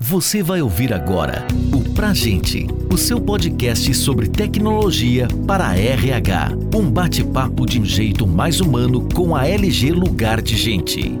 Você vai ouvir agora o Pra Gente, o seu podcast sobre tecnologia para RH. Um bate-papo de um jeito mais humano com a LG Lugar de Gente.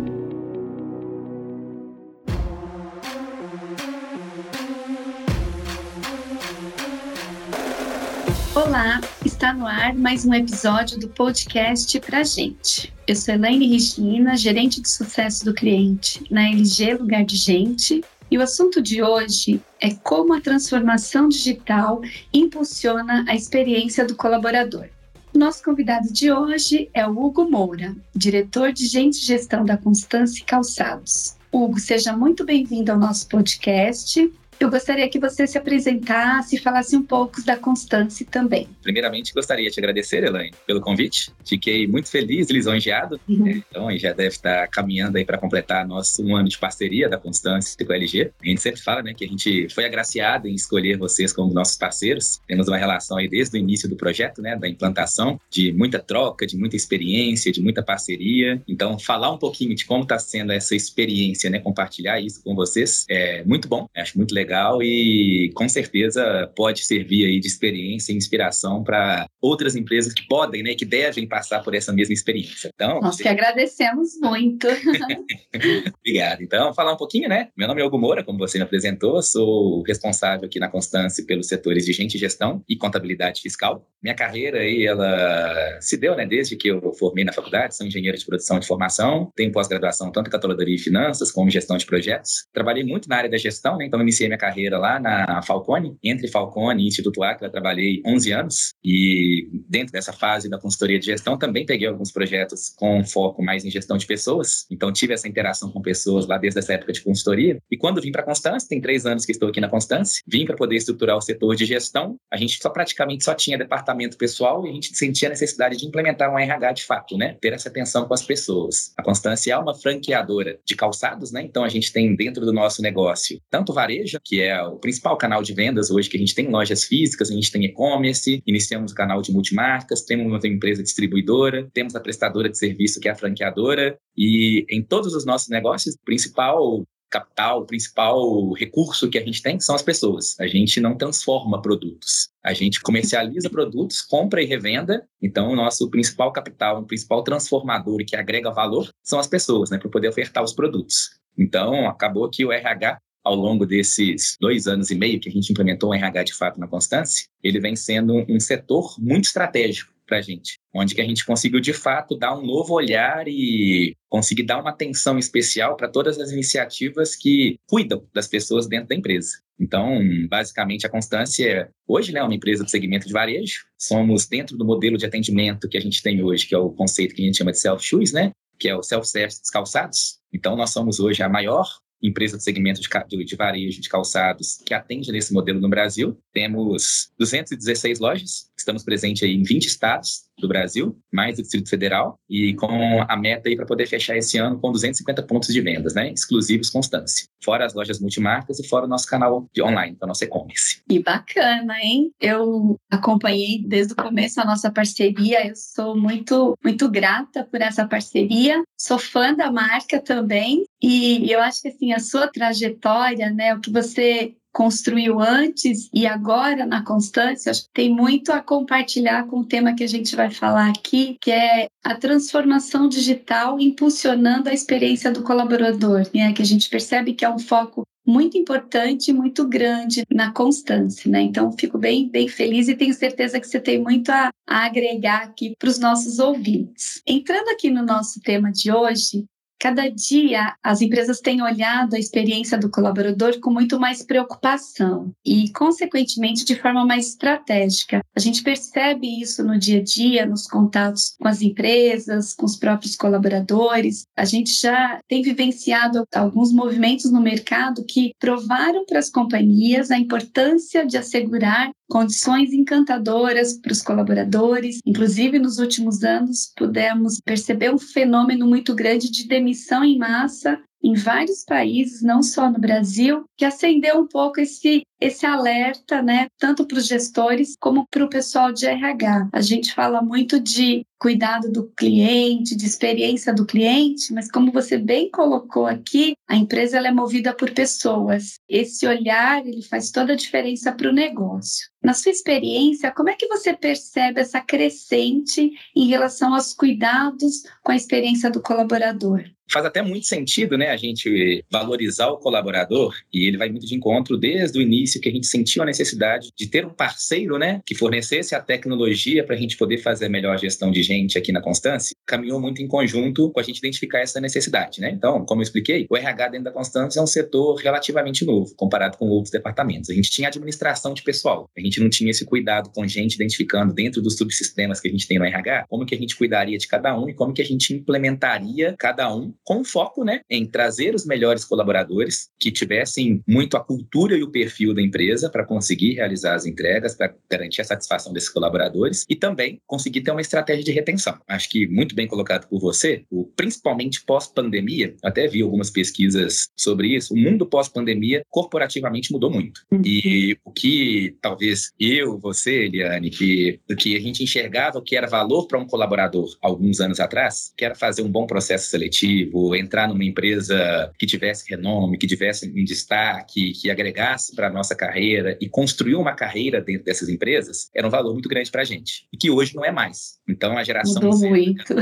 Olá, está no ar mais um episódio do podcast Pra Gente. Eu sou Elaine Regina, gerente de sucesso do cliente na LG Lugar de Gente e o assunto de hoje é como a transformação digital impulsiona a experiência do colaborador. Nosso convidado de hoje é o Hugo Moura, diretor de Gente Gestão da Constância Calçados. Hugo, seja muito bem-vindo ao nosso podcast. Eu gostaria que você se apresentasse e falasse um pouco da Constância também. Primeiramente, gostaria de te agradecer, Elaine, pelo convite. Fiquei muito feliz, lisonjeado. Uhum. Né? Então, já deve estar caminhando aí para completar nosso um ano de parceria da Constância com a LG. A gente sempre fala, né, que a gente foi agraciado em escolher vocês como nossos parceiros. Temos uma relação aí desde o início do projeto, né, da implantação, de muita troca, de muita experiência, de muita parceria. Então, falar um pouquinho de como está sendo essa experiência, né, compartilhar isso com vocês é muito bom. Acho muito legal legal e com certeza pode servir aí de experiência e inspiração para outras empresas que podem, né, que devem passar por essa mesma experiência. Então, nós que agradecemos muito. Obrigado. Então, falar um pouquinho, né? Meu nome é Hugo Moura, como você me apresentou, sou responsável aqui na Constância pelos setores de gente gestão e contabilidade fiscal. Minha carreira aí, ela se deu, né, desde que eu formei na faculdade, sou engenheiro de produção de formação, tenho pós-graduação tanto em catalogaria e finanças como gestão de projetos. Trabalhei muito na área da gestão, né, então iniciei minha carreira lá na Falcone, entre Falcone e Instituto Acre, eu trabalhei 11 anos e dentro dessa fase da consultoria de gestão também peguei alguns projetos com foco mais em gestão de pessoas, então tive essa interação com pessoas lá desde essa época de consultoria. E quando vim para Constância, tem três anos que estou aqui na Constância, vim para poder estruturar o setor de gestão, a gente só praticamente só tinha departamento pessoal e a gente sentia a necessidade de implementar um RH de fato, né? Ter essa atenção com as pessoas. A Constância é uma franqueadora de calçados, né? Então a gente tem dentro do nosso negócio tanto varejo, que é o principal canal de vendas hoje, que a gente tem lojas físicas, a gente tem e-commerce, iniciamos o canal de multimarcas, temos uma empresa distribuidora, temos a prestadora de serviço, que é a franqueadora, e em todos os nossos negócios, o principal capital, o principal recurso que a gente tem são as pessoas. A gente não transforma produtos. A gente comercializa produtos, compra e revenda. Então, o nosso principal capital, o principal transformador que agrega valor são as pessoas, né, para poder ofertar os produtos. Então, acabou que o RH ao longo desses dois anos e meio que a gente implementou o RH de fato na Constância, ele vem sendo um setor muito estratégico para a gente, onde que a gente conseguiu de fato dar um novo olhar e conseguir dar uma atenção especial para todas as iniciativas que cuidam das pessoas dentro da empresa. Então, basicamente, a Constância hoje né, é uma empresa do segmento de varejo. Somos dentro do modelo de atendimento que a gente tem hoje, que é o conceito que a gente chama de self-shoes, né? que é o self-service dos calçados. Então, nós somos hoje a maior empresa do segmento de, de, varejo de calçados que atende nesse modelo no Brasil. Temos 216 lojas, estamos presentes em 20 estados, do Brasil, mais do Distrito Federal, e com a meta aí para poder fechar esse ano com 250 pontos de vendas, né? Exclusivos Constância. Fora as lojas multimarcas e fora o nosso canal de online, o nosso e-commerce. Que bacana, hein? Eu acompanhei desde o começo a nossa parceria, eu sou muito, muito grata por essa parceria, sou fã da marca também, e eu acho que assim, a sua trajetória, né, o que você construiu antes e agora na constância, tem muito a compartilhar com o tema que a gente vai falar aqui, que é a transformação digital impulsionando a experiência do colaborador, né? que a gente percebe que é um foco muito importante, muito grande na constância, né? Então, fico bem, bem feliz e tenho certeza que você tem muito a, a agregar aqui para os nossos ouvintes. Entrando aqui no nosso tema de hoje, Cada dia as empresas têm olhado a experiência do colaborador com muito mais preocupação e, consequentemente, de forma mais estratégica. A gente percebe isso no dia a dia, nos contatos com as empresas, com os próprios colaboradores. A gente já tem vivenciado alguns movimentos no mercado que provaram para as companhias a importância de assegurar condições encantadoras para os colaboradores. Inclusive, nos últimos anos, pudemos perceber um fenômeno muito grande de demissão em massa em vários países, não só no Brasil, que acendeu um pouco esse esse alerta, né, tanto para os gestores como para o pessoal de RH. A gente fala muito de cuidado do cliente, de experiência do cliente, mas como você bem colocou aqui, a empresa é movida por pessoas. Esse olhar ele faz toda a diferença para o negócio. Na sua experiência, como é que você percebe essa crescente em relação aos cuidados com a experiência do colaborador? Faz até muito sentido, né, a gente valorizar o colaborador e ele vai muito de encontro desde o início que a gente sentiu a necessidade de ter um parceiro, né, que fornecesse a tecnologia para a gente poder fazer a melhor gestão de gente aqui na Constância. Caminhou muito em conjunto com a gente identificar essa necessidade, né? Então, como eu expliquei, o RH dentro da Constância é um setor relativamente novo comparado com outros departamentos. A gente tinha administração de pessoal, a gente não tinha esse cuidado com gente identificando dentro dos subsistemas que a gente tem no RH, como que a gente cuidaria de cada um e como que a gente implementaria cada um com foco né, em trazer os melhores colaboradores que tivessem muito a cultura e o perfil da empresa para conseguir realizar as entregas, para garantir a satisfação desses colaboradores e também conseguir ter uma estratégia de retenção. Acho que muito bem colocado por você, o, principalmente pós-pandemia, até vi algumas pesquisas sobre isso, o mundo pós-pandemia corporativamente mudou muito. Uhum. E o que talvez eu, você, Eliane, que, que a gente enxergava que era valor para um colaborador alguns anos atrás, que era fazer um bom processo seletivo, entrar numa empresa que tivesse renome, que tivesse um destaque, que agregasse para a nossa carreira e construir uma carreira dentro dessas empresas, era um valor muito grande para a gente. E que hoje não é mais. Então, a geração... Mudou muito.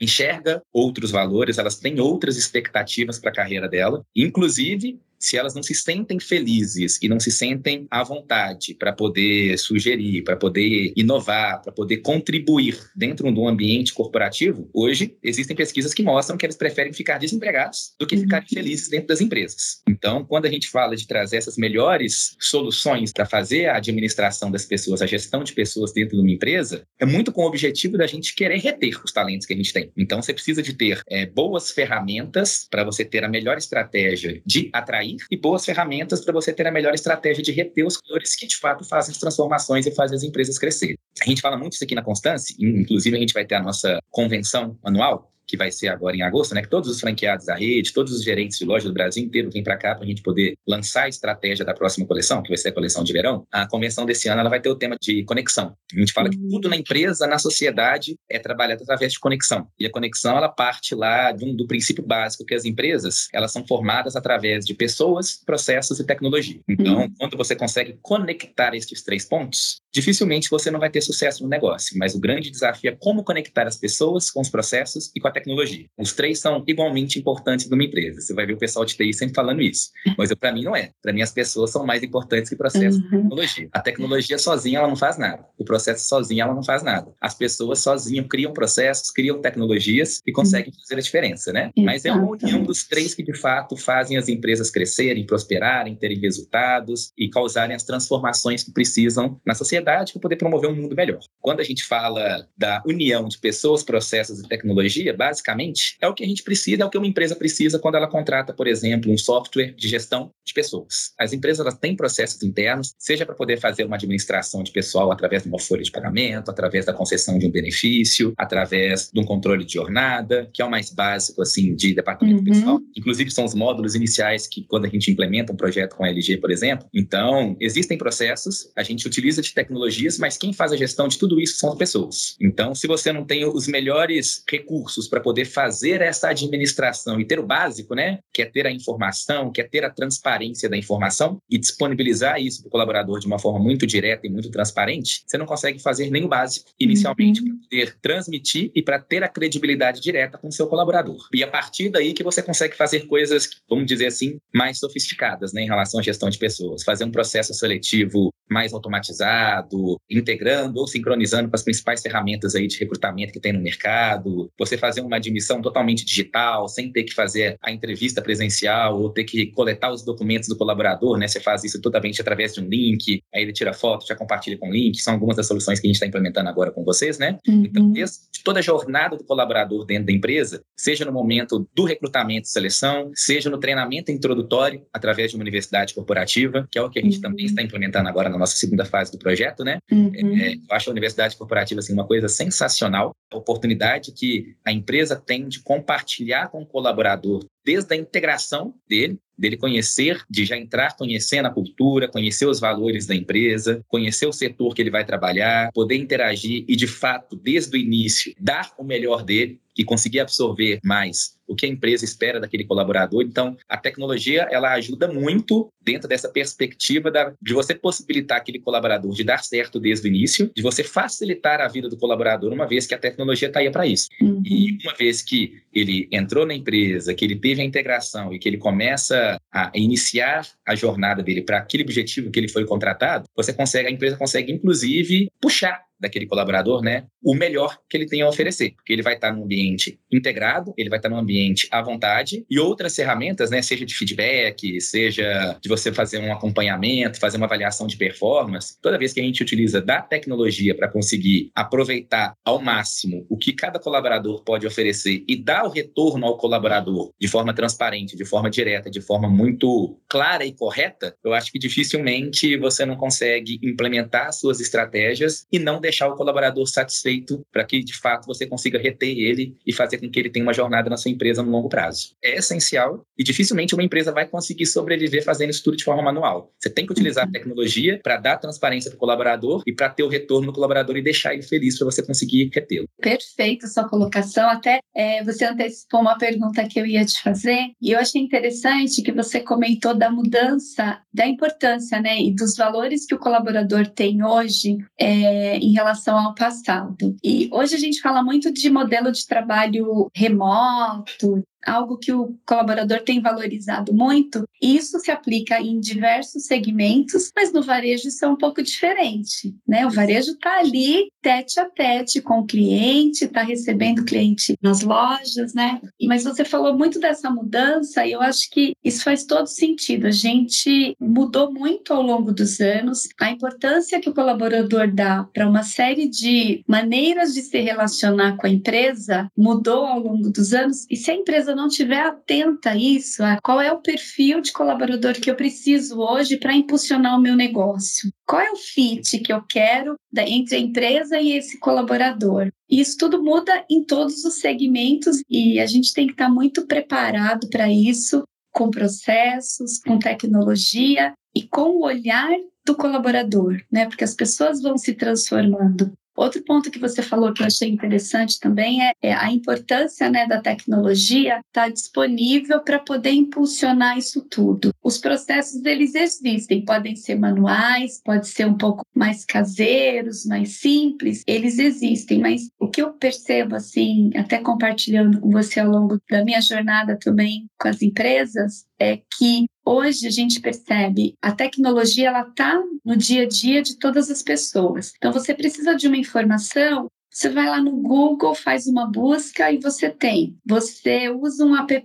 enxerga outros valores, elas têm outras expectativas para a carreira dela, inclusive se elas não se sentem felizes e não se sentem à vontade para poder sugerir, para poder inovar, para poder contribuir dentro de um ambiente corporativo, hoje existem pesquisas que mostram que eles preferem ficar desempregados do que ficarem uhum. felizes dentro das empresas. Então, quando a gente fala de trazer essas melhores soluções para fazer a administração das pessoas, a gestão de pessoas dentro de uma empresa, é muito com o objetivo da gente querer reter os talentos que a gente tem. Então, você precisa de ter é, boas ferramentas para você ter a melhor estratégia de atrair e boas ferramentas para você ter a melhor estratégia de reter os clientes que de fato fazem as transformações e fazem as empresas crescerem. A gente fala muito isso aqui na Constância, inclusive a gente vai ter a nossa convenção anual, que vai ser agora em agosto, né? Que todos os franqueados da rede, todos os gerentes de loja do Brasil inteiro vêm para cá para a gente poder lançar a estratégia da próxima coleção, que vai ser a coleção de verão. A convenção desse ano ela vai ter o tema de conexão. A gente fala que uhum. tudo na empresa, na sociedade, é trabalhado através de conexão. E a conexão ela parte lá um, do princípio básico que as empresas elas são formadas através de pessoas, processos e tecnologia. Então, uhum. quando você consegue conectar estes três pontos, dificilmente você não vai ter sucesso no negócio. Mas o grande desafio é como conectar as pessoas com os processos e com a tecnologia. Os três são igualmente importantes numa empresa. Você vai ver o pessoal de TI sempre falando isso. Mas para mim não é. Para mim as pessoas são mais importantes que processos uhum. tecnologia. A tecnologia sozinha ela não faz nada. O processo sozinho ela não faz nada. As pessoas sozinhas criam processos, criam tecnologias e conseguem uhum. fazer a diferença, né? Mas é uma união dos três que de fato fazem as empresas crescerem, prosperarem, terem resultados e causarem as transformações que precisam na sociedade para poder promover um mundo melhor. Quando a gente fala da união de pessoas, processos e tecnologia, basicamente, é o que a gente precisa, é o que uma empresa precisa quando ela contrata, por exemplo, um software de gestão de pessoas. As empresas elas têm processos internos, seja para poder fazer uma administração de pessoal através de uma folha de pagamento, através da concessão de um benefício, através de um controle de jornada, que é o mais básico assim de departamento uhum. pessoal. Inclusive são os módulos iniciais que quando a gente implementa um projeto com a LG, por exemplo. Então, existem processos, a gente utiliza de tecnologias, mas quem faz a gestão de tudo isso são as pessoas. Então, se você não tem os melhores recursos para poder fazer essa administração e ter o básico, né? Que é ter a informação, que é ter a transparência da informação e disponibilizar isso para o colaborador de uma forma muito direta e muito transparente, você não consegue fazer nem o básico inicialmente uhum. para poder transmitir e para ter a credibilidade direta com o seu colaborador. E a partir daí que você consegue fazer coisas, vamos dizer assim, mais sofisticadas, né, em relação à gestão de pessoas, fazer um processo seletivo mais automatizado, integrando ou sincronizando com as principais ferramentas aí de recrutamento que tem no mercado, você fazer uma admissão totalmente digital, sem ter que fazer a entrevista presencial ou ter que coletar os documentos do colaborador, né? Você faz isso totalmente através de um link, aí ele tira foto, já compartilha com o link, são algumas das soluções que a gente está implementando agora com vocês, né? Uhum. Então, desde toda a jornada do colaborador dentro da empresa, seja no momento do recrutamento e seleção, seja no treinamento introdutório através de uma universidade corporativa, que é o que a gente uhum. também está implementando agora na nossa segunda fase do projeto, né? Uhum. É, eu acho a universidade corporativa assim, uma coisa sensacional, a oportunidade que a empresa tem de compartilhar com o colaborador desde a integração dele, dele conhecer, de já entrar conhecendo a cultura, conhecer os valores da empresa, conhecer o setor que ele vai trabalhar, poder interagir e, de fato, desde o início, dar o melhor dele e conseguir absorver mais o que a empresa espera daquele colaborador. Então, a tecnologia ela ajuda muito dentro dessa perspectiva da, de você possibilitar aquele colaborador de dar certo desde o início, de você facilitar a vida do colaborador, uma vez que a tecnologia está aí para isso. Uhum. E uma vez que ele entrou na empresa, que ele teve a integração e que ele começa a iniciar a jornada dele para aquele objetivo que ele foi contratado, você consegue, a empresa consegue inclusive puxar daquele colaborador, né, o melhor que ele tem a oferecer, porque ele vai estar num ambiente integrado, ele vai estar num ambiente à vontade e outras ferramentas, né, seja de feedback, seja de você fazer um acompanhamento, fazer uma avaliação de performance, toda vez que a gente utiliza da tecnologia para conseguir aproveitar ao máximo o que cada colaborador pode oferecer e dar o retorno ao colaborador de forma transparente, de forma direta, de forma muito clara e correta, eu acho que dificilmente você não consegue implementar suas estratégias e não deixar o colaborador satisfeito para que, de fato, você consiga reter ele e fazer com que ele tenha uma jornada na sua empresa no longo prazo. É essencial e dificilmente uma empresa vai conseguir sobreviver fazendo isso tudo de forma manual. Você tem que utilizar a uhum. tecnologia para dar transparência para o colaborador e para ter o retorno do colaborador e deixar ele feliz para você conseguir retê-lo. Perfeito a sua colocação. Até é, você antecipou uma pergunta que eu ia te fazer e eu achei interessante que você comentou da mudança, da importância né, e dos valores que o colaborador tem hoje é, em relação ao passado. E hoje a gente fala muito de modelo de trabalho remoto, algo que o colaborador tem valorizado muito. Isso se aplica em diversos segmentos, mas no varejo isso é um pouco diferente, né? O varejo está ali tete a tete com o cliente, está recebendo o cliente nas lojas, né? Mas você falou muito dessa mudança e eu acho que isso faz todo sentido. A gente mudou muito ao longo dos anos a importância que o colaborador dá para uma série de maneiras de se relacionar com a empresa mudou ao longo dos anos e se a empresa não estiver atenta a isso, a qual é o perfil de colaborador que eu preciso hoje para impulsionar o meu negócio? Qual é o fit que eu quero entre a empresa e esse colaborador? Isso tudo muda em todos os segmentos e a gente tem que estar muito preparado para isso, com processos, com tecnologia e com o olhar do colaborador, né? Porque as pessoas vão se transformando. Outro ponto que você falou que eu achei interessante também é, é a importância né, da tecnologia estar tá disponível para poder impulsionar isso tudo. Os processos eles existem, podem ser manuais, pode ser um pouco mais caseiros, mais simples, eles existem, mas o que eu percebo assim, até compartilhando com você ao longo da minha jornada também com as empresas, é que hoje a gente percebe a tecnologia ela está no dia a dia de todas as pessoas. Então você precisa de uma informação você vai lá no Google, faz uma busca e você tem. Você usa um app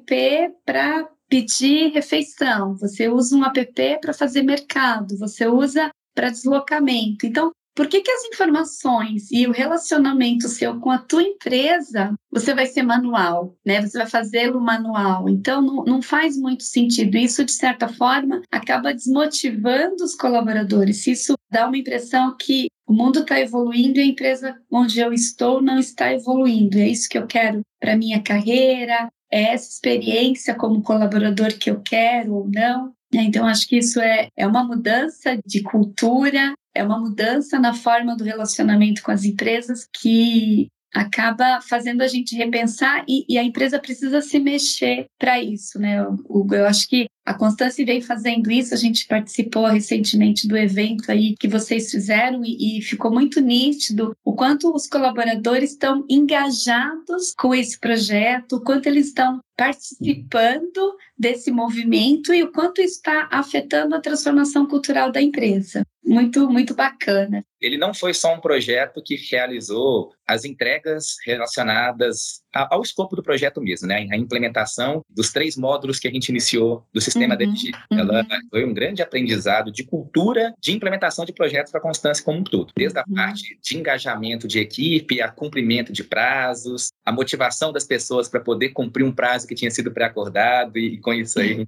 para pedir refeição, você usa um app para fazer mercado, você usa para deslocamento. Então, por que, que as informações e o relacionamento seu com a tua empresa você vai ser manual, né? Você vai fazê-lo manual. Então não, não faz muito sentido. Isso, de certa forma, acaba desmotivando os colaboradores. Isso dá uma impressão que o mundo está evoluindo e a empresa onde eu estou não está evoluindo. É isso que eu quero para minha carreira, é essa experiência como colaborador que eu quero ou não. Então, acho que isso é, é uma mudança de cultura, é uma mudança na forma do relacionamento com as empresas que acaba fazendo a gente repensar e, e a empresa precisa se mexer para isso, né? Hugo, eu acho que a Constância vem fazendo isso, a gente participou recentemente do evento aí que vocês fizeram e, e ficou muito nítido o quanto os colaboradores estão engajados com esse projeto, o quanto eles estão participando desse movimento e o quanto está afetando a transformação cultural da empresa. Muito, muito bacana. ele não foi só um projeto que realizou as entregas relacionadas ao escopo do projeto mesmo, né? A implementação dos três módulos que a gente iniciou do sistema uhum, DLG. Ela uhum. foi um grande aprendizado de cultura de implementação de projetos para a Constância como um todo. Desde a uhum. parte de engajamento de equipe, a cumprimento de prazos, a motivação das pessoas para poder cumprir um prazo que tinha sido pré-acordado e, com isso aí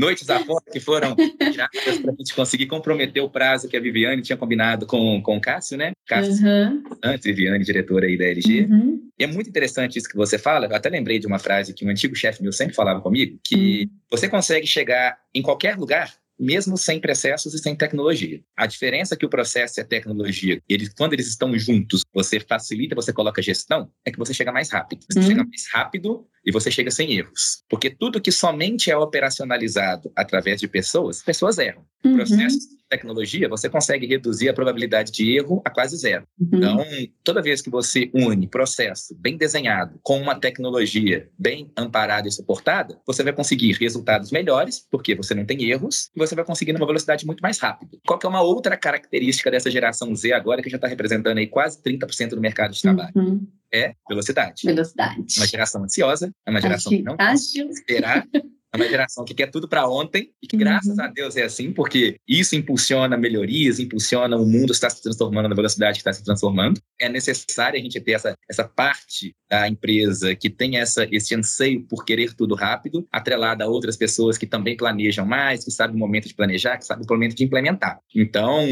noites a fora que foram tiradas para a gente conseguir comprometer o prazo que a Viviane tinha combinado com, com o Cássio, né? Cássio, uhum. antes Viviane, diretora aí da LG. Uhum. E é muito interessante isso que você fala. Eu até lembrei de uma frase que um antigo chefe meu sempre falava comigo, que uhum. você consegue chegar em qualquer lugar mesmo sem processos e sem tecnologia. A diferença é que o processo e a tecnologia, eles, quando eles estão juntos, você facilita, você coloca gestão, é que você chega mais rápido. Você uhum. chega mais rápido e você chega sem erros. Porque tudo que somente é operacionalizado através de pessoas, pessoas erram. Uhum. Processos tecnologia, você consegue reduzir a probabilidade de erro a quase zero. Uhum. Então, toda vez que você une processo bem desenhado com uma tecnologia bem amparada e suportada, você vai conseguir resultados melhores, porque você não tem erros, e você vai conseguir numa velocidade muito mais rápida. Qual que é uma outra característica dessa geração Z agora, que já está representando aí quase 30% do mercado de trabalho? Uhum é velocidade. Velocidade. Uma geração ansiosa, é uma geração que não ágil. esperar, é uma geração que quer tudo para ontem e que, graças uhum. a Deus, é assim, porque isso impulsiona melhorias, impulsiona o mundo está se transformando na velocidade que está se transformando. É necessário a gente ter essa, essa parte da empresa que tem essa, esse anseio por querer tudo rápido, atrelada a outras pessoas que também planejam mais, que sabem o momento de planejar, que sabem o momento de implementar. Então,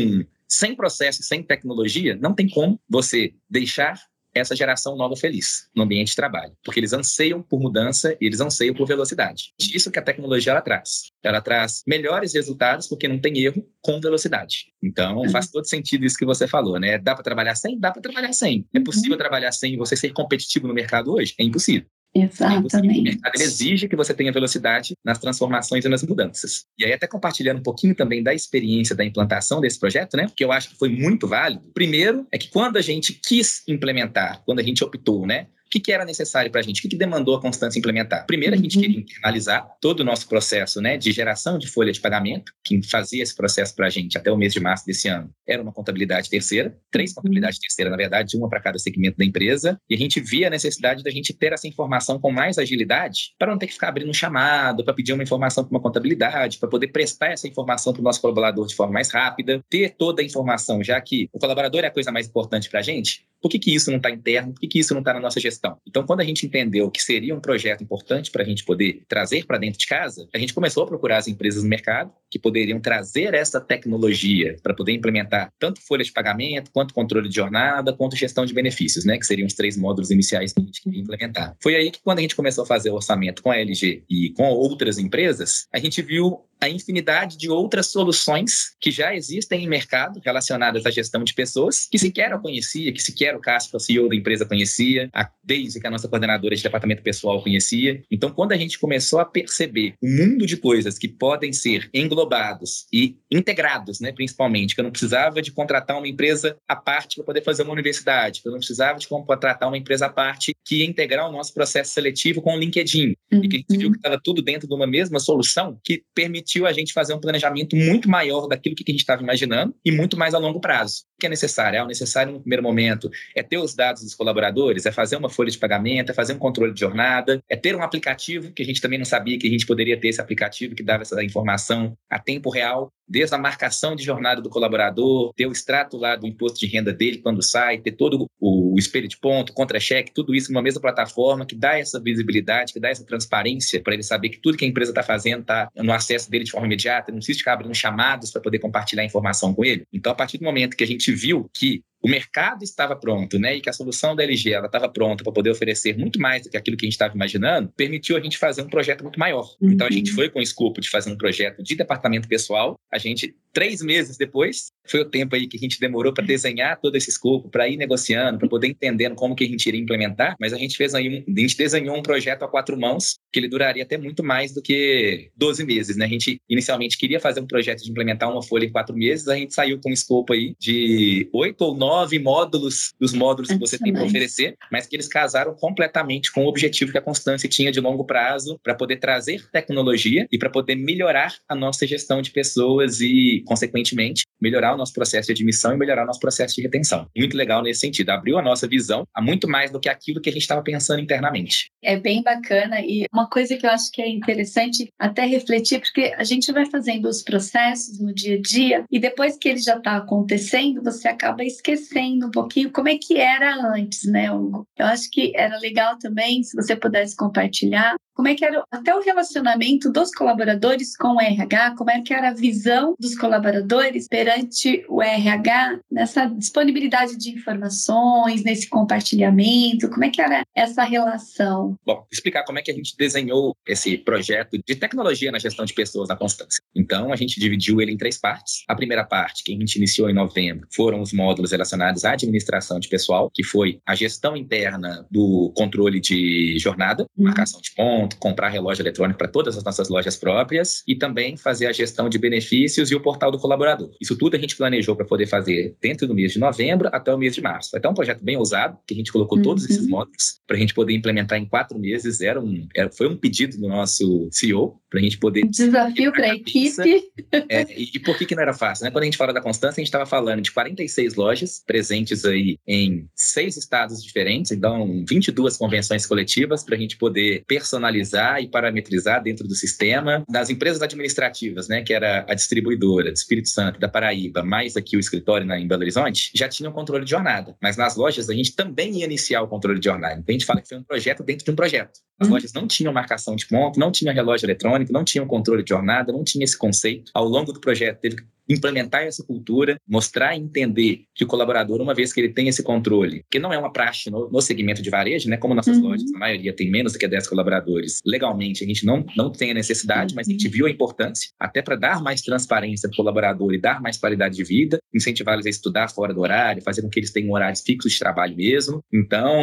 sem processo, sem tecnologia, não tem como você deixar essa geração nova feliz no ambiente de trabalho, porque eles anseiam por mudança e eles anseiam por velocidade. Isso que a tecnologia ela traz. Ela traz melhores resultados porque não tem erro com velocidade. Então, uhum. faz todo sentido isso que você falou, né? Dá para trabalhar sem? Dá para trabalhar sem. É possível uhum. trabalhar sem e você ser competitivo no mercado hoje? É impossível. Exatamente. O mercado exige que você tenha velocidade nas transformações e nas mudanças. E aí, até compartilhando um pouquinho também da experiência da implantação desse projeto, né? Que eu acho que foi muito válido. Primeiro, é que quando a gente quis implementar, quando a gente optou, né? O que, que era necessário para a gente? O que, que demandou a Constância implementar? Primeiro, a gente uhum. queria internalizar todo o nosso processo né, de geração de folha de pagamento. Quem fazia esse processo para a gente até o mês de março desse ano era uma contabilidade terceira, três uhum. contabilidades terceiras, na verdade, uma para cada segmento da empresa. E a gente via a necessidade da gente ter essa informação com mais agilidade para não ter que ficar abrindo um chamado, para pedir uma informação para uma contabilidade, para poder prestar essa informação para o nosso colaborador de forma mais rápida, ter toda a informação, já que o colaborador é a coisa mais importante para a gente. Por que, que isso não está interno? Por que, que isso não está na nossa gestão? Então, quando a gente entendeu que seria um projeto importante para a gente poder trazer para dentro de casa, a gente começou a procurar as empresas no mercado que poderiam trazer essa tecnologia para poder implementar tanto folha de pagamento, quanto controle de jornada, quanto gestão de benefícios, né? Que seriam os três módulos iniciais que a gente queria implementar. Foi aí que, quando a gente começou a fazer o orçamento com a LG e com outras empresas, a gente viu a infinidade de outras soluções que já existem em mercado relacionadas à gestão de pessoas, que sequer eu conhecia, que sequer o Cássio, o CEO da empresa, conhecia, a Daisy, que é a nossa coordenadora de departamento pessoal, conhecia. Então, quando a gente começou a perceber o mundo de coisas que podem ser englobados e integrados, né, principalmente, que eu não precisava de contratar uma empresa à parte para poder fazer uma universidade, que eu não precisava de contratar uma empresa à parte que ia integrar o nosso processo seletivo com o LinkedIn, uhum. e que a gente viu que estava tudo dentro de uma mesma solução que permitia permitiu a gente fazer um planejamento muito maior daquilo que a gente estava imaginando e muito mais a longo prazo. Que é necessário? É, o necessário no primeiro momento é ter os dados dos colaboradores, é fazer uma folha de pagamento, é fazer um controle de jornada, é ter um aplicativo, que a gente também não sabia que a gente poderia ter esse aplicativo que dava essa informação a tempo real, desde a marcação de jornada do colaborador, ter o extrato lá do imposto de renda dele quando sai, ter todo o espelho de ponto, contra-cheque, tudo isso numa mesma plataforma que dá essa visibilidade, que dá essa transparência para ele saber que tudo que a empresa está fazendo está no acesso dele de forma imediata, não precisa ficar abrindo chamados para poder compartilhar informação com ele. Então, a partir do momento que a gente viu que o mercado estava pronto, né, e que a solução da LG ela estava pronta para poder oferecer muito mais do que aquilo que a gente estava imaginando, permitiu a gente fazer um projeto muito maior. Uhum. Então a gente foi com o escopo de fazer um projeto de departamento pessoal. A gente três meses depois foi o tempo aí que a gente demorou para desenhar todo esse escopo, para ir negociando, para poder entendendo como que a gente iria implementar. Mas a gente fez aí, um, a gente desenhou um projeto a quatro mãos que ele duraria até muito mais do que 12 meses, né? A gente inicialmente queria fazer um projeto de implementar uma folha em quatro meses, a gente saiu com um escopo aí de oito ou nove nove módulos dos módulos que você tem para oferecer, mas que eles casaram completamente com o objetivo que a Constância tinha de longo prazo para poder trazer tecnologia e para poder melhorar a nossa gestão de pessoas e, consequentemente, melhorar nosso processo de admissão e melhorar o nosso processo de retenção. Muito legal nesse sentido, abriu a nossa visão a muito mais do que aquilo que a gente estava pensando internamente. É bem bacana e uma coisa que eu acho que é interessante até refletir, porque a gente vai fazendo os processos no dia a dia e depois que ele já está acontecendo, você acaba esquecendo um pouquinho como é que era antes, né, Hugo? Eu acho que era legal também se você pudesse compartilhar como é que era até o relacionamento dos colaboradores com o RH, como é que era a visão dos colaboradores perante o RH nessa disponibilidade de informações, nesse compartilhamento, como é que era essa relação? Bom, explicar como é que a gente desenhou esse projeto de tecnologia na gestão de pessoas na Constância. Então, a gente dividiu ele em três partes. A primeira parte, que a gente iniciou em novembro, foram os módulos relacionados à administração de pessoal, que foi a gestão interna do controle de jornada, uhum. marcação de pontos, comprar relógio eletrônico para todas as nossas lojas próprias e também fazer a gestão de benefícios e o portal do colaborador. Isso tudo a gente planejou para poder fazer dentro do mês de novembro até o mês de março. Até um projeto bem ousado, que a gente colocou uhum. todos esses módulos para a gente poder implementar em quatro meses. Era um, era, foi um pedido do nosso CEO para a gente poder. Desafio para a equipe. É, e, e, por que, que não era fácil? Né? Quando a gente fala da constância, a gente estava falando de 46 lojas presentes aí em seis estados diferentes, então 22 convenções coletivas para a gente poder personalizar analisar e parametrizar dentro do sistema das empresas administrativas, né, que era a distribuidora de Espírito Santo, da Paraíba, mais aqui o escritório na, em Belo Horizonte, já tinham controle de jornada. Mas nas lojas a gente também ia iniciar o controle de jornada. Então a gente fala que foi um projeto dentro de um projeto. As uhum. lojas não tinham marcação de ponto, não tinha relógio eletrônico, não tinham controle de jornada, não tinha esse conceito. Ao longo do projeto teve que implementar essa cultura, mostrar e entender que o colaborador, uma vez que ele tem esse controle, que não é uma praxe no, no segmento de varejo, né? Como nossas uhum. lojas, a maioria tem menos do que 10 colaboradores. Legalmente, a gente não, não tem a necessidade, uhum. mas a gente viu a importância, até para dar mais transparência para o colaborador e dar mais qualidade de vida, incentivá-los a estudar fora do horário, fazer com que eles tenham horários fixos de trabalho mesmo. Então,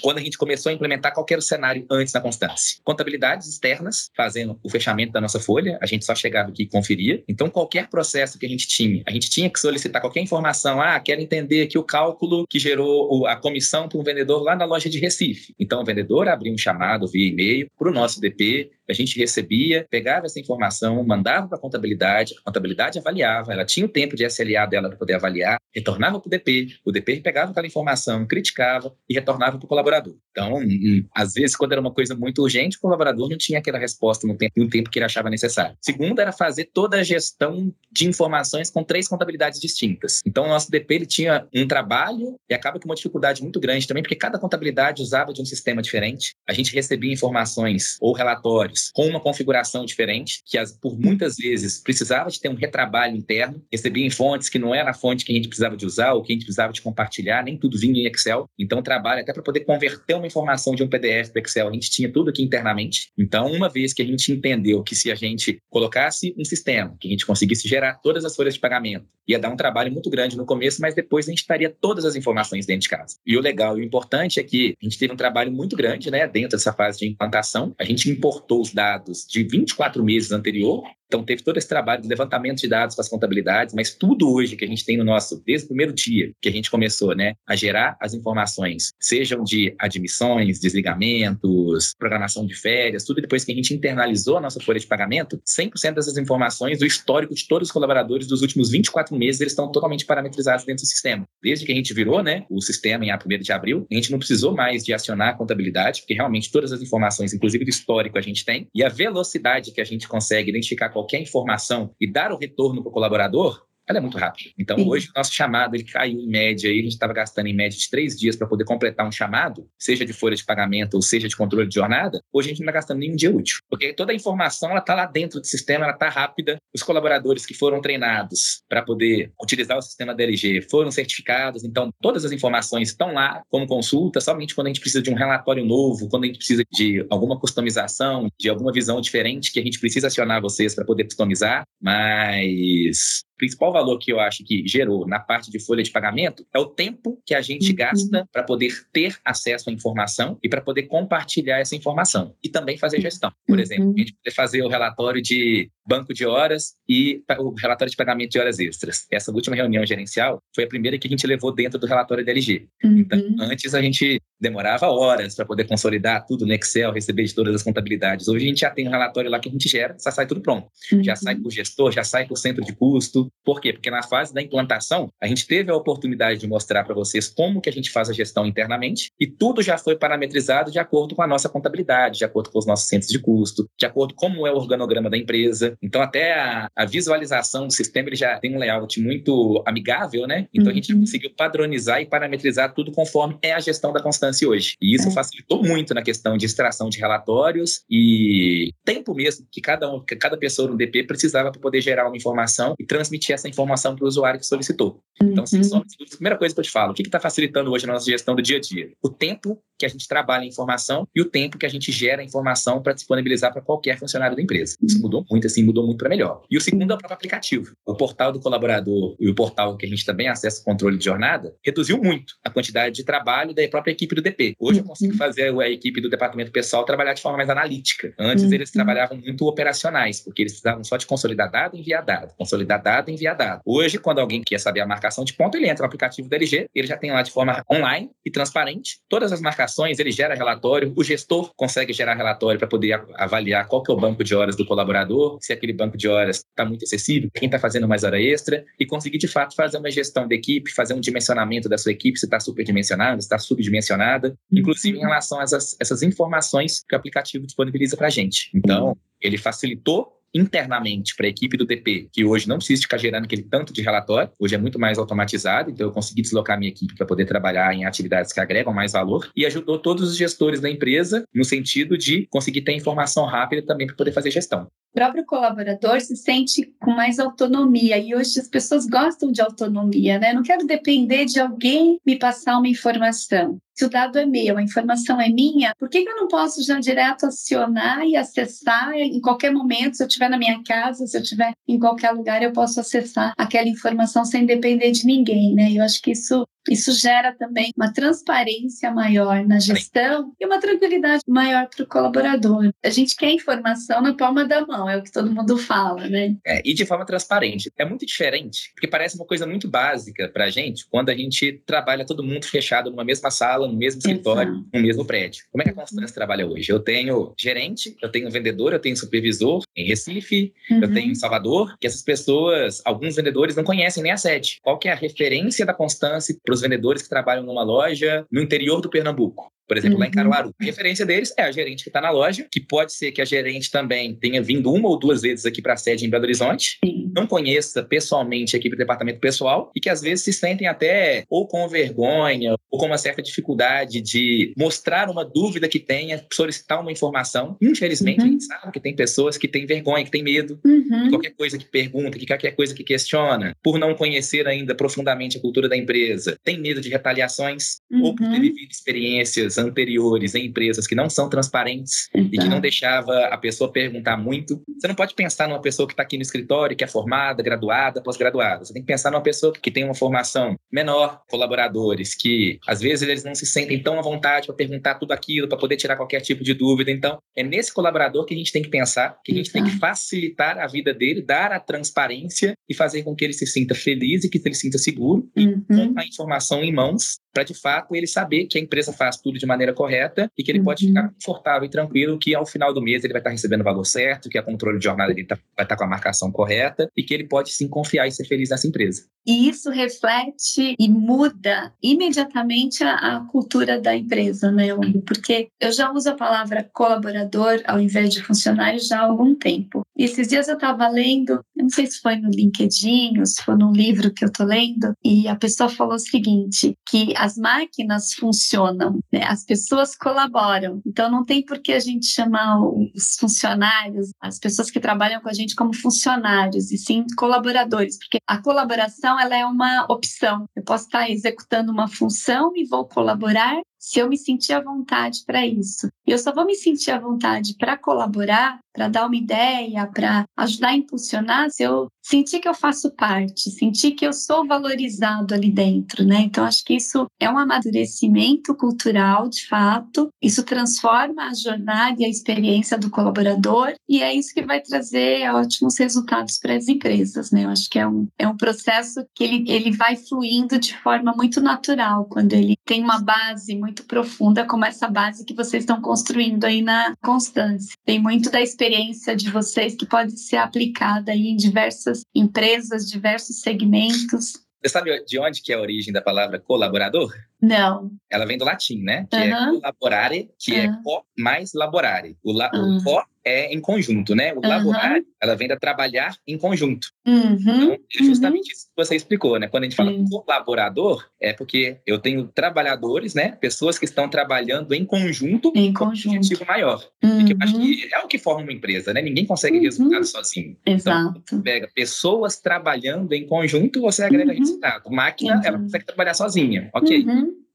quando a gente começou a implementar qualquer cenário antes da constância, contabilidades externas, fazendo o fechamento da nossa folha, a gente só chegava aqui e conferia. Então, qualquer processo processo que a gente tinha. A gente tinha que solicitar qualquer informação. Ah, quero entender aqui o cálculo que gerou a comissão para um vendedor lá na loja de Recife. Então, o vendedor abriu um chamado via e-mail para o nosso DP, a gente recebia, pegava essa informação, mandava para a contabilidade, a contabilidade avaliava, ela tinha o tempo de SLA dela para poder avaliar, retornava para o DP, o DP pegava aquela informação, criticava e retornava para o colaborador. Então, hum, às vezes, quando era uma coisa muito urgente, o colaborador não tinha aquela resposta no tempo, no tempo que ele achava necessário. Segundo, era fazer toda a gestão de informações com três contabilidades distintas. Então, o nosso DP ele tinha um trabalho e acaba com uma dificuldade muito grande também, porque cada contabilidade usava de um sistema diferente. A gente recebia informações ou relatórios com uma configuração diferente, que por muitas vezes precisava de ter um retrabalho interno, recebia em fontes que não era a fonte que a gente precisava de usar ou que a gente precisava de compartilhar, nem tudo vinha em Excel. Então, trabalho, até para poder converter uma informação de um PDF para Excel, a gente tinha tudo aqui internamente. Então, uma vez que a gente entendeu que se a gente colocasse um sistema, que a gente conseguisse gerar todas as folhas de pagamento, ia dar um trabalho muito grande no começo, mas depois a gente estaria todas as informações dentro de casa. E o legal e o importante é que a gente teve um trabalho muito grande, né, dentro dessa fase de implantação. A gente importou os dados de 24 meses anterior então, teve todo esse trabalho de levantamento de dados para as contabilidades, mas tudo hoje que a gente tem no nosso, desde o primeiro dia que a gente começou né, a gerar as informações, sejam de admissões, desligamentos, programação de férias, tudo depois que a gente internalizou a nossa folha de pagamento, 100% dessas informações do histórico de todos os colaboradores dos últimos 24 meses, eles estão totalmente parametrizados dentro do sistema. Desde que a gente virou né, o sistema em a 1 de abril, a gente não precisou mais de acionar a contabilidade, porque realmente todas as informações, inclusive do histórico, a gente tem, e a velocidade que a gente consegue identificar qualquer informação e dar o retorno para o colaborador, ela é muito rápida. Então, Sim. hoje, o nosso chamado ele caiu em média, aí, a gente estava gastando em média de três dias para poder completar um chamado, seja de folha de pagamento ou seja de controle de jornada. Hoje, a gente não está gastando nenhum dia útil, porque toda a informação está lá dentro do sistema, ela está rápida. Os colaboradores que foram treinados para poder utilizar o sistema DLG foram certificados, então todas as informações estão lá como consulta, somente quando a gente precisa de um relatório novo, quando a gente precisa de alguma customização, de alguma visão diferente que a gente precisa acionar vocês para poder customizar, mas principal valor que eu acho que gerou na parte de folha de pagamento é o tempo que a gente uhum. gasta para poder ter acesso à informação e para poder compartilhar essa informação. E também fazer gestão. Por uhum. exemplo, a gente poder fazer o relatório de banco de horas e o relatório de pagamento de horas extras. Essa última reunião gerencial foi a primeira que a gente levou dentro do relatório da LG. Uhum. Então, antes a gente demorava horas para poder consolidar tudo no Excel, receber de todas as contabilidades. Hoje a gente já tem um relatório lá que a gente gera, já sai tudo pronto. Uhum. Já sai por gestor, já sai por centro de custo. Por quê? Porque na fase da implantação, a gente teve a oportunidade de mostrar para vocês como que a gente faz a gestão internamente e tudo já foi parametrizado de acordo com a nossa contabilidade, de acordo com os nossos centros de custo, de acordo com como é o organograma da empresa. Então, até a, a visualização do sistema ele já tem um layout muito amigável, né? Então, uhum. a gente uhum. conseguiu padronizar e parametrizar tudo conforme é a gestão da constância hoje. E isso é. facilitou muito na questão de extração de relatórios e tempo mesmo que cada, um, que cada pessoa no DP precisava para poder gerar uma informação e transmitir essa informação para o usuário que solicitou. Uhum. Então, sim, só, a primeira coisa que eu te falo, o que está facilitando hoje a nossa gestão do dia a dia? O tempo que a gente trabalha a informação e o tempo que a gente gera a informação para disponibilizar para qualquer funcionário da empresa. Isso mudou muito, assim, mudou muito para melhor. E o segundo é o próprio aplicativo. O portal do colaborador e o portal que a gente também acessa o controle de jornada reduziu muito a quantidade de trabalho da própria equipe do DP. Hoje eu consigo fazer a equipe do departamento pessoal trabalhar de forma mais analítica. Antes uhum. eles trabalhavam muito operacionais, porque eles precisavam só de consolidar dado e enviar dado, consolidar dado e enviar dado. Hoje, quando alguém quer saber a marcação de ponto, ele entra no aplicativo da LG, ele já tem lá de forma online e transparente todas as marcações ele gera relatório, o gestor consegue gerar relatório para poder avaliar qual que é o banco de horas do colaborador, se aquele banco de horas está muito excessivo, quem está fazendo mais hora extra, e conseguir de fato fazer uma gestão da equipe, fazer um dimensionamento da sua equipe, se está superdimensionada, se está subdimensionada, inclusive em relação a essas, essas informações que o aplicativo disponibiliza para a gente. Então, ele facilitou internamente para a equipe do DP, que hoje não precisa ficar gerando aquele tanto de relatório, hoje é muito mais automatizado, então eu consegui deslocar minha equipe para poder trabalhar em atividades que agregam mais valor e ajudou todos os gestores da empresa no sentido de conseguir ter informação rápida também para poder fazer gestão. O próprio colaborador se sente com mais autonomia e hoje as pessoas gostam de autonomia, né? Não quero depender de alguém me passar uma informação se o dado é meu, a informação é minha, por que, eu não posso já direto acionar e acessar em qualquer momento, se eu estiver na minha casa, se eu estiver em qualquer lugar, eu posso acessar aquela informação sem depender de ninguém, né? Eu acho que isso isso gera também uma transparência maior na gestão e uma tranquilidade maior para o colaborador. A gente quer informação na palma da mão, é o que todo mundo fala, né? É, e de forma transparente. É muito diferente, porque parece uma coisa muito básica para a gente quando a gente trabalha todo mundo fechado numa mesma sala, no mesmo escritório, Exato. no mesmo prédio. Como é que a Constância trabalha hoje? Eu tenho gerente, eu tenho vendedor, eu tenho supervisor em Recife, uhum. eu tenho em Salvador, que essas pessoas, alguns vendedores não conhecem nem a sede. Qual que é a referência da Constância para os vendedores que trabalham numa loja no interior do Pernambuco? Por exemplo, uhum. lá em uhum. Caruaru. A referência deles é a gerente que está na loja, que pode ser que a gerente também tenha vindo uma ou duas vezes aqui para a sede em Belo Horizonte, Sim. não conheça pessoalmente a equipe do departamento pessoal e que às vezes se sentem até ou com vergonha ou com uma certa dificuldade de mostrar uma dúvida que tenha, solicitar uma informação. Infelizmente, uhum. a gente sabe que tem pessoas que têm vergonha, que têm medo uhum. de qualquer coisa que pergunta, que qualquer coisa que questiona, por não conhecer ainda profundamente a cultura da empresa, tem medo de retaliações ou por ter uhum. vivido experiências anteriores em empresas que não são transparentes Exato. e que não deixava a pessoa perguntar muito. Você não pode pensar numa pessoa que está aqui no escritório, que é formada, graduada, pós-graduada. Você tem que pensar numa pessoa que tem uma formação menor, colaboradores, que às vezes eles não se sentem tão à vontade para perguntar tudo aquilo, para poder tirar qualquer tipo de dúvida. Então, é nesse colaborador que a gente tem que pensar, que a gente Exato. tem que facilitar a vida dele, dar a transparência e fazer com que ele se sinta feliz e que ele se sinta seguro uhum. e com a informação em mãos para de fato ele saber que a empresa faz tudo de maneira correta e que ele uhum. pode ficar uhum. confortável e tranquilo que ao final do mês ele vai estar recebendo o valor certo, que a controle de jornada dele tá, vai estar com a marcação correta e que ele pode sim confiar e ser feliz nessa empresa. E isso reflete e muda imediatamente a, a cultura da empresa, né, Hugo? Porque eu já uso a palavra colaborador ao invés de funcionário já há algum tempo. E esses dias eu estava lendo, eu não sei se foi no LinkedIn ou se foi num livro que eu estou lendo, e a pessoa falou o seguinte, que as máquinas funcionam, né? as pessoas colaboram. Então não tem por que a gente chamar os funcionários, as pessoas que trabalham com a gente como funcionários, e sim colaboradores, porque a colaboração ela é uma opção. Eu posso estar executando uma função e vou colaborar se eu me sentir à vontade para isso. E eu só vou me sentir à vontade para colaborar, para dar uma ideia, para ajudar a impulsionar, se eu sentir que eu faço parte, sentir que eu sou valorizado ali dentro, né? Então acho que isso é um amadurecimento cultural, de fato. Isso transforma a jornada e a experiência do colaborador e é isso que vai trazer ótimos resultados para as empresas, né? Eu acho que é um, é um processo que ele, ele vai fluindo de forma muito natural quando ele tem uma base muito profunda, como essa base que vocês estão construindo aí na Constância. Tem muito da experiência de vocês que pode ser aplicada aí em diversas empresas, diversos segmentos. Você sabe de onde que é a origem da palavra colaborador? Não. Ela vem do latim, né? Que é colaborare, que é co mais laborare. O, la, o co é em conjunto, né? O laborare, ela vem da trabalhar em conjunto. Uhum. Então, é justamente uhum. isso que você explicou, né? Quando a gente fala colaborador, é porque eu tenho trabalhadores, né? Pessoas que estão trabalhando em conjunto em com conjunto. um objetivo maior. Porque eu acho que é o que forma uma empresa, né? Ninguém consegue resultado sozinho. Exato. Então, pega pessoas trabalhando em conjunto, você agrega resultado. Máquina, ela consegue trabalhar sozinha, ok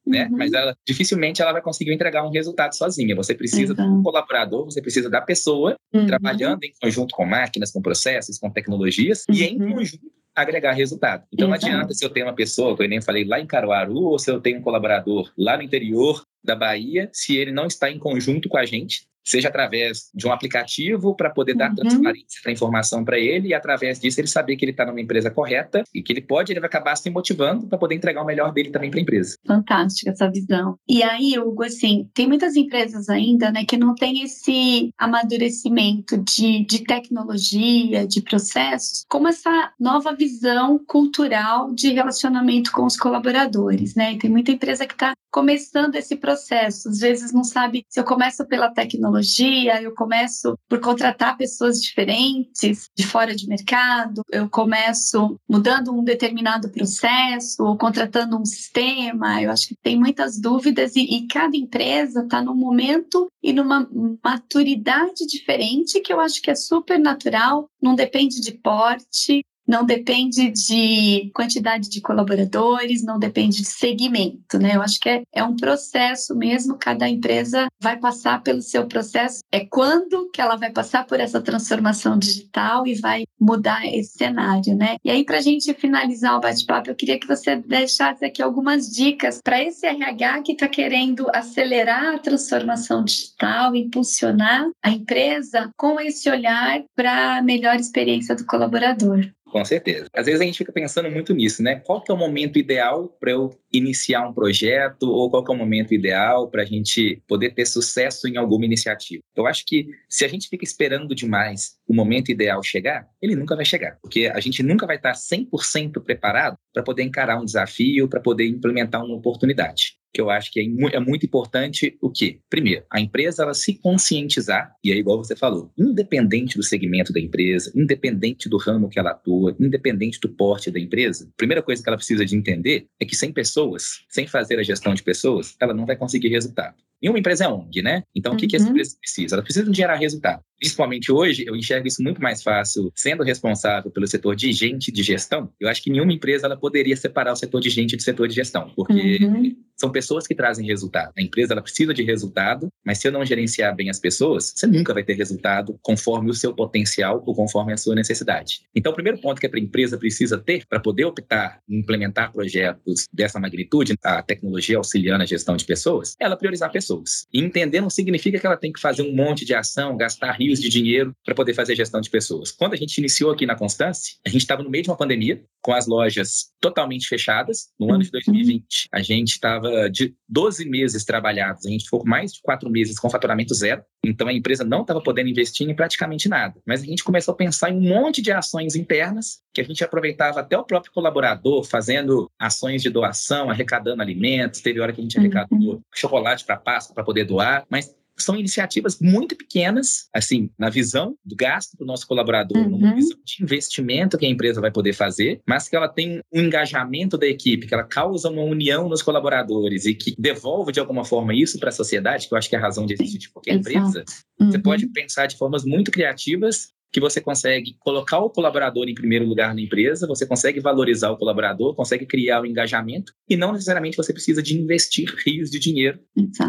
né? Uhum. Mas ela dificilmente ela vai conseguir entregar um resultado sozinha. Você precisa uhum. do colaborador, você precisa da pessoa uhum. trabalhando em conjunto com máquinas, com processos, com tecnologias e em uhum. conjunto agregar resultado. Então não adianta se eu tenho uma pessoa, que eu nem falei lá em Caruaru, ou se eu tenho um colaborador lá no interior da Bahia, se ele não está em conjunto com a gente, seja através de um aplicativo para poder dar uhum. transparência para informação para ele e através disso ele saber que ele está numa empresa correta e que ele pode, ele vai acabar se motivando para poder entregar o melhor dele também para a empresa. Fantástica essa visão. E aí, Hugo, assim, tem muitas empresas ainda, né, que não tem esse amadurecimento de, de tecnologia, de processos, como essa nova visão cultural de relacionamento com os colaboradores, né? E tem muita empresa que está começando esse processo, às vezes não sabe se eu começo pela tecnologia tecnologia, eu começo por contratar pessoas diferentes de fora de mercado, eu começo mudando um determinado processo ou contratando um sistema. Eu acho que tem muitas dúvidas e, e cada empresa está num momento e numa maturidade diferente que eu acho que é super natural, não depende de porte, não depende de quantidade de colaboradores, não depende de segmento, né? Eu acho que é, é um processo mesmo, cada empresa vai passar pelo seu processo. É quando que ela vai passar por essa transformação digital e vai mudar esse cenário, né? E aí, para a gente finalizar o bate-papo, eu queria que você deixasse aqui algumas dicas para esse RH que está querendo acelerar a transformação digital, impulsionar a empresa com esse olhar para a melhor experiência do colaborador. Com certeza. Às vezes a gente fica pensando muito nisso, né? Qual que é o momento ideal para eu iniciar um projeto ou qual que é o momento ideal para a gente poder ter sucesso em alguma iniciativa? Eu acho que se a gente fica esperando demais o momento ideal chegar, ele nunca vai chegar, porque a gente nunca vai estar 100% preparado para poder encarar um desafio, para poder implementar uma oportunidade que eu acho que é, é muito importante o quê? Primeiro, a empresa ela se conscientizar, e aí, igual você falou, independente do segmento da empresa, independente do ramo que ela atua, independente do porte da empresa, a primeira coisa que ela precisa de entender é que sem pessoas, sem fazer a gestão de pessoas, ela não vai conseguir resultado. E uma empresa é ONG, né? Então, o que, que essa uhum. empresa precisa? Ela precisa gerar resultado. Principalmente hoje, eu enxergo isso muito mais fácil sendo responsável pelo setor de gente de gestão. Eu acho que nenhuma empresa ela poderia separar o setor de gente do setor de gestão, porque uhum. são pessoas que trazem resultado. A empresa ela precisa de resultado, mas se eu não gerenciar bem as pessoas, você nunca vai ter resultado conforme o seu potencial ou conforme a sua necessidade. Então, o primeiro ponto que a empresa precisa ter para poder optar em implementar projetos dessa magnitude, a tecnologia auxiliando a gestão de pessoas, é ela priorizar pessoas. E entender não significa que ela tem que fazer um monte de ação, gastar rios de dinheiro para poder fazer gestão de pessoas. Quando a gente iniciou aqui na Constância, a gente estava no meio de uma pandemia, com as lojas totalmente fechadas. No ano de 2020, uhum. a gente estava de 12 meses trabalhados, a gente ficou mais de quatro meses com faturamento zero. Então a empresa não estava podendo investir em praticamente nada. Mas a gente começou a pensar em um monte de ações internas que a gente aproveitava até o próprio colaborador fazendo ações de doação, arrecadando alimentos. Teve hora que a gente arrecadou uhum. chocolate para Páscoa para poder doar, mas são iniciativas muito pequenas, assim, na visão do gasto do nosso colaborador, uhum. numa visão de investimento que a empresa vai poder fazer, mas que ela tem um engajamento da equipe, que ela causa uma união nos colaboradores e que devolve de alguma forma isso para a sociedade, que eu acho que é a razão de existir de qualquer Exato. empresa. Uhum. Você pode pensar de formas muito criativas que você consegue colocar o colaborador em primeiro lugar na empresa, você consegue valorizar o colaborador, consegue criar o engajamento e não necessariamente você precisa de investir rios de dinheiro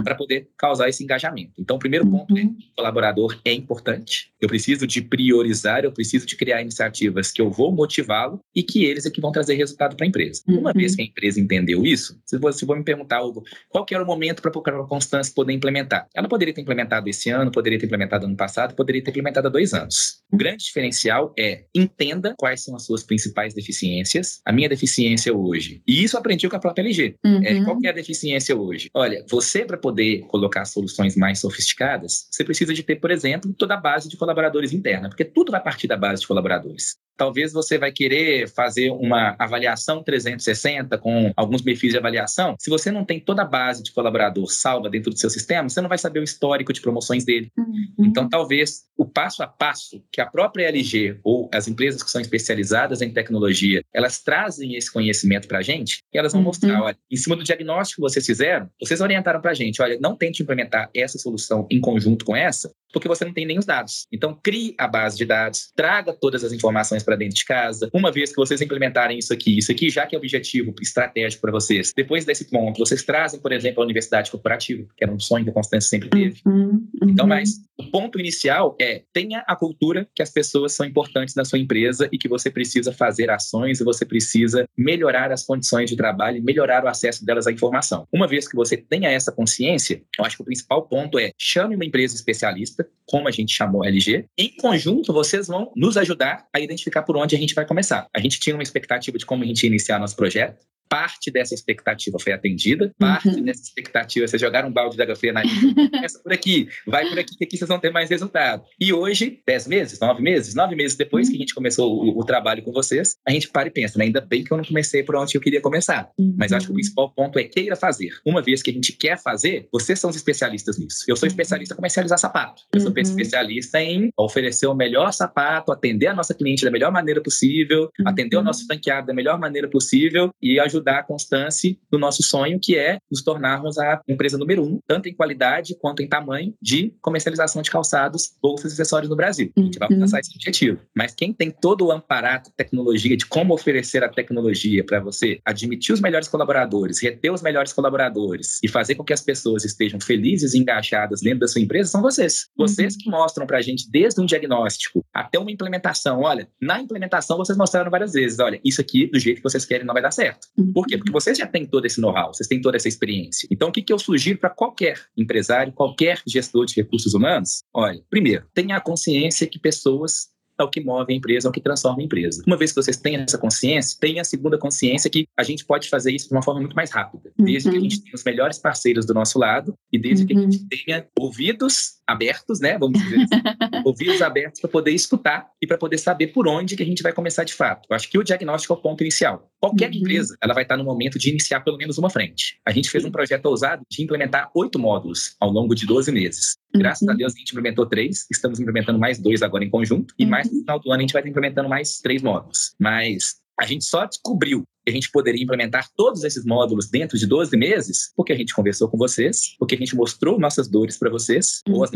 para poder causar esse engajamento. Então, o primeiro ponto é uhum. é o colaborador é importante. Eu preciso de priorizar, eu preciso de criar iniciativas que eu vou motivá-lo e que eles é que vão trazer resultado para a empresa. Uhum. Uma vez que a empresa entendeu isso, se você for me perguntar, Hugo, qual que era o momento para a Constância poder implementar? Ela poderia ter implementado esse ano, poderia ter implementado ano passado, poderia ter implementado há dois anos. O grande diferencial é entenda quais são as suas principais deficiências. A minha deficiência hoje, e isso aprendi com a própria LG. Uhum. É, qual é a deficiência hoje? Olha, você para poder colocar soluções mais sofisticadas, você precisa de ter, por exemplo, toda a base de colaboradores interna, porque tudo vai partir da base de colaboradores. Talvez você vai querer fazer uma avaliação 360 com alguns perfis de avaliação. Se você não tem toda a base de colaborador salva dentro do seu sistema, você não vai saber o histórico de promoções dele. Uhum. Então, talvez o passo a passo que a própria LG ou as empresas que são especializadas em tecnologia, elas trazem esse conhecimento para a gente e elas vão uhum. mostrar, olha, em cima do diagnóstico que vocês fizeram, vocês orientaram para a gente, olha, não tente implementar essa solução em conjunto com essa, porque você não tem nem os dados. Então, crie a base de dados, traga todas as informações para dentro de casa. Uma vez que vocês implementarem isso aqui, isso aqui já que é objetivo estratégico para vocês, depois desse ponto, vocês trazem, por exemplo, a universidade corporativa, que era um sonho que a Constância sempre teve. Uhum, uhum. Então, mas o ponto inicial é tenha a cultura que as pessoas são importantes na sua empresa e que você precisa fazer ações e você precisa melhorar as condições de trabalho e melhorar o acesso delas à informação. Uma vez que você tenha essa consciência, eu acho que o principal ponto é chame uma empresa especialista como a gente chamou LG. Em conjunto, vocês vão nos ajudar a identificar por onde a gente vai começar. A gente tinha uma expectativa de como a gente ia iniciar nosso projeto parte dessa expectativa foi atendida, parte uhum. dessa expectativa, vocês jogaram um balde de água fria na começa por aqui, vai por aqui, que aqui vocês vão ter mais resultado. E hoje, dez meses, nove meses, nove meses depois uhum. que a gente começou o, o, trabalho com vocês, a gente para e pensa, né? ainda bem que eu não comecei por onde eu queria começar. Uhum. Mas acho que o principal ponto é queira fazer. Uma vez que a gente quer fazer, vocês são os especialistas nisso. Eu sou uhum. especialista em comercializar sapato. Eu sou uhum. especialista em oferecer o melhor sapato, atender a nossa cliente da melhor maneira possível, atender o nosso uhum. franqueado da melhor maneira possível e ajudar ajudar a constância do nosso sonho, que é nos tornarmos a empresa número um, tanto em qualidade quanto em tamanho de comercialização de calçados, bolsas e acessórios no Brasil. A gente vai uhum. alcançar esse objetivo. Mas quem tem todo o amparato tecnologia de como oferecer a tecnologia para você admitir os melhores colaboradores, reter os melhores colaboradores e fazer com que as pessoas estejam felizes e engajadas dentro da sua empresa, são vocês. Vocês uhum. que mostram para a gente desde um diagnóstico até uma implementação. Olha, na implementação vocês mostraram várias vezes, olha, isso aqui do jeito que vocês querem não vai dar certo. Uhum. Por quê? Porque vocês já têm todo esse know-how, vocês têm toda essa experiência. Então, o que, que eu sugiro para qualquer empresário, qualquer gestor de recursos humanos? Olha, primeiro, tenha a consciência que pessoas é o que move a empresa, é o que transforma a empresa. Uma vez que vocês têm essa consciência, tenha a segunda consciência que a gente pode fazer isso de uma forma muito mais rápida, desde uhum. que a uhum. gente tenha os melhores parceiros do nosso lado e desde uhum. que a gente uhum. tenha ouvidos abertos, né? Vamos dizer assim, ouvidos abertos para poder escutar e para poder saber por onde que a gente vai começar de fato. Eu acho que o diagnóstico é o ponto inicial. Qualquer uhum. empresa, ela vai estar no momento de iniciar pelo menos uma frente. A gente fez um projeto ousado de implementar oito módulos ao longo de 12 meses. Graças a uhum. Deus a gente implementou três, estamos implementando mais dois agora em conjunto e mais no final do ano a gente vai estar implementando mais três módulos. Mas a gente só descobriu que a gente poderia implementar todos esses módulos dentro de 12 meses porque a gente conversou com vocês, porque a gente mostrou nossas dores para vocês, uhum. ou as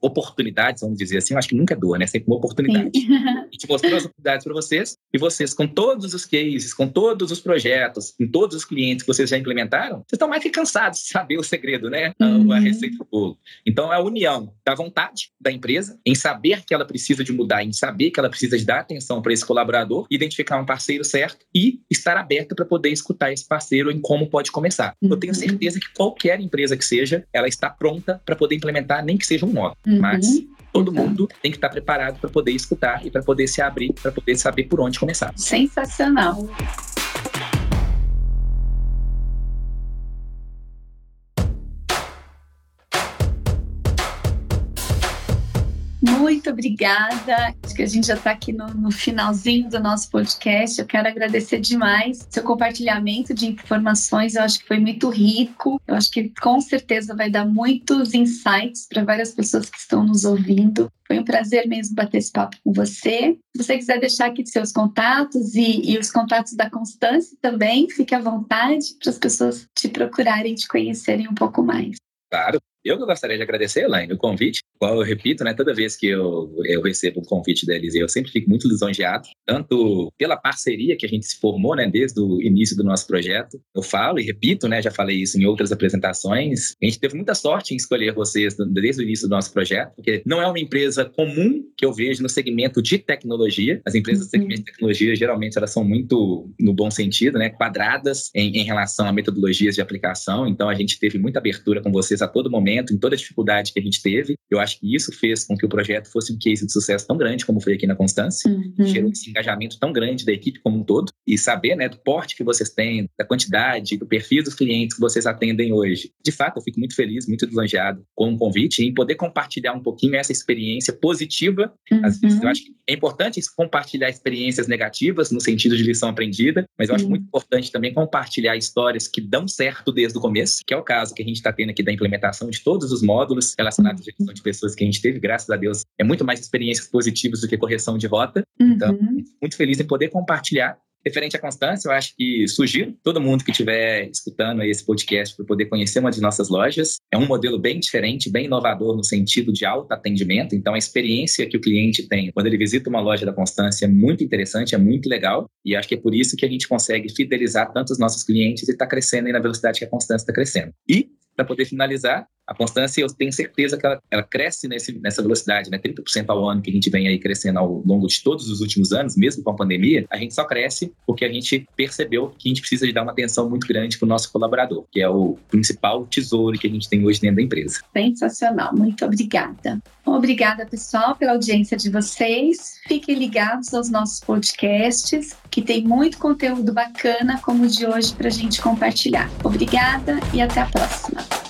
oportunidades, vamos dizer assim, eu acho que nunca é dor, né? Sempre uma oportunidade. Gente mostrou as oportunidades para vocês e vocês, com todos os cases, com todos os projetos, com todos os clientes que vocês já implementaram, vocês estão mais que cansados de saber o segredo, né? Uhum. A receita do bolo. Então, é a união da vontade da empresa em saber que ela precisa de mudar, em saber que ela precisa de dar atenção para esse colaborador, identificar um parceiro certo e estar aberta para poder escutar esse parceiro em como pode começar. Uhum. Eu tenho uhum. certeza que qualquer empresa que seja, ela está pronta para poder implementar, nem que seja um módulo. Uhum. Mas todo mundo tem que estar preparado para poder escutar e para poder se abrir, para poder saber por onde começar. Sensacional. Muito obrigada. Acho que a gente já está aqui no, no, finalzinho do nosso podcast. Eu quero agradecer demais seu compartilhamento de informações. Eu acho que foi muito rico. Eu acho que com certeza vai dar muitos insights para várias pessoas que estão nos ouvindo. Foi um prazer mesmo bater esse papo com você. Se você quiser deixar aqui seus contatos e, e os contatos da Constância também, fique à vontade para as pessoas te procurarem, te conhecerem um pouco mais. Claro, eu gostaria de agradecer, Elaine, o convite, qual eu repito, né, toda vez que eu, eu recebo um convite da Eliseu, eu sempre fico muito lisonjeado, tanto pela parceria que a gente se formou, né, desde o início do nosso projeto. Eu falo e repito, né, já falei isso em outras apresentações, a gente teve muita sorte em escolher vocês desde o início do nosso projeto, porque não é uma empresa comum que eu vejo no segmento de tecnologia. As empresas do segmento de tecnologia, geralmente, elas são muito, no bom sentido, né, quadradas em, em relação a metodologias de aplicação, então a gente teve muita abertura com vocês a todo momento em toda dificuldade que a gente teve. Eu acho que isso fez com que o projeto fosse um case de sucesso tão grande como foi aqui na Constância. Uhum. Gerou esse engajamento tão grande da equipe como um todo. E saber né, do porte que vocês têm, da quantidade, do perfil dos clientes que vocês atendem hoje. De fato, eu fico muito feliz, muito lisonjeado com o convite e poder compartilhar um pouquinho essa experiência positiva. Uhum. Às vezes, eu acho que é importante compartilhar experiências negativas no sentido de lição aprendida, mas eu acho muito importante também compartilhar histórias que dão certo desde o começo, que é o caso que a gente está tendo aqui da implementação de todos os módulos relacionados à gestão de pessoas que a gente teve, graças a Deus, é muito mais experiências positivas do que correção de rota. Então, uhum. Então, muito feliz em poder compartilhar Referente à constância, eu acho que sugiro todo mundo que estiver escutando esse podcast para poder conhecer uma de nossas lojas. É um modelo bem diferente, bem inovador no sentido de alto atendimento. Então, a experiência que o cliente tem quando ele visita uma loja da Constância é muito interessante, é muito legal. E acho que é por isso que a gente consegue fidelizar tantos nossos clientes e está crescendo aí na velocidade que a Constância está crescendo. E, para poder finalizar, a constância, eu tenho certeza que ela, ela cresce nesse, nessa velocidade, né? 30% ao ano que a gente vem aí crescendo ao longo de todos os últimos anos, mesmo com a pandemia, a gente só cresce porque a gente percebeu que a gente precisa de dar uma atenção muito grande para o nosso colaborador, que é o principal tesouro que a gente tem hoje dentro da empresa. Sensacional, muito obrigada. Obrigada, pessoal, pela audiência de vocês. Fiquem ligados aos nossos podcasts, que tem muito conteúdo bacana como o de hoje para a gente compartilhar. Obrigada e até a próxima.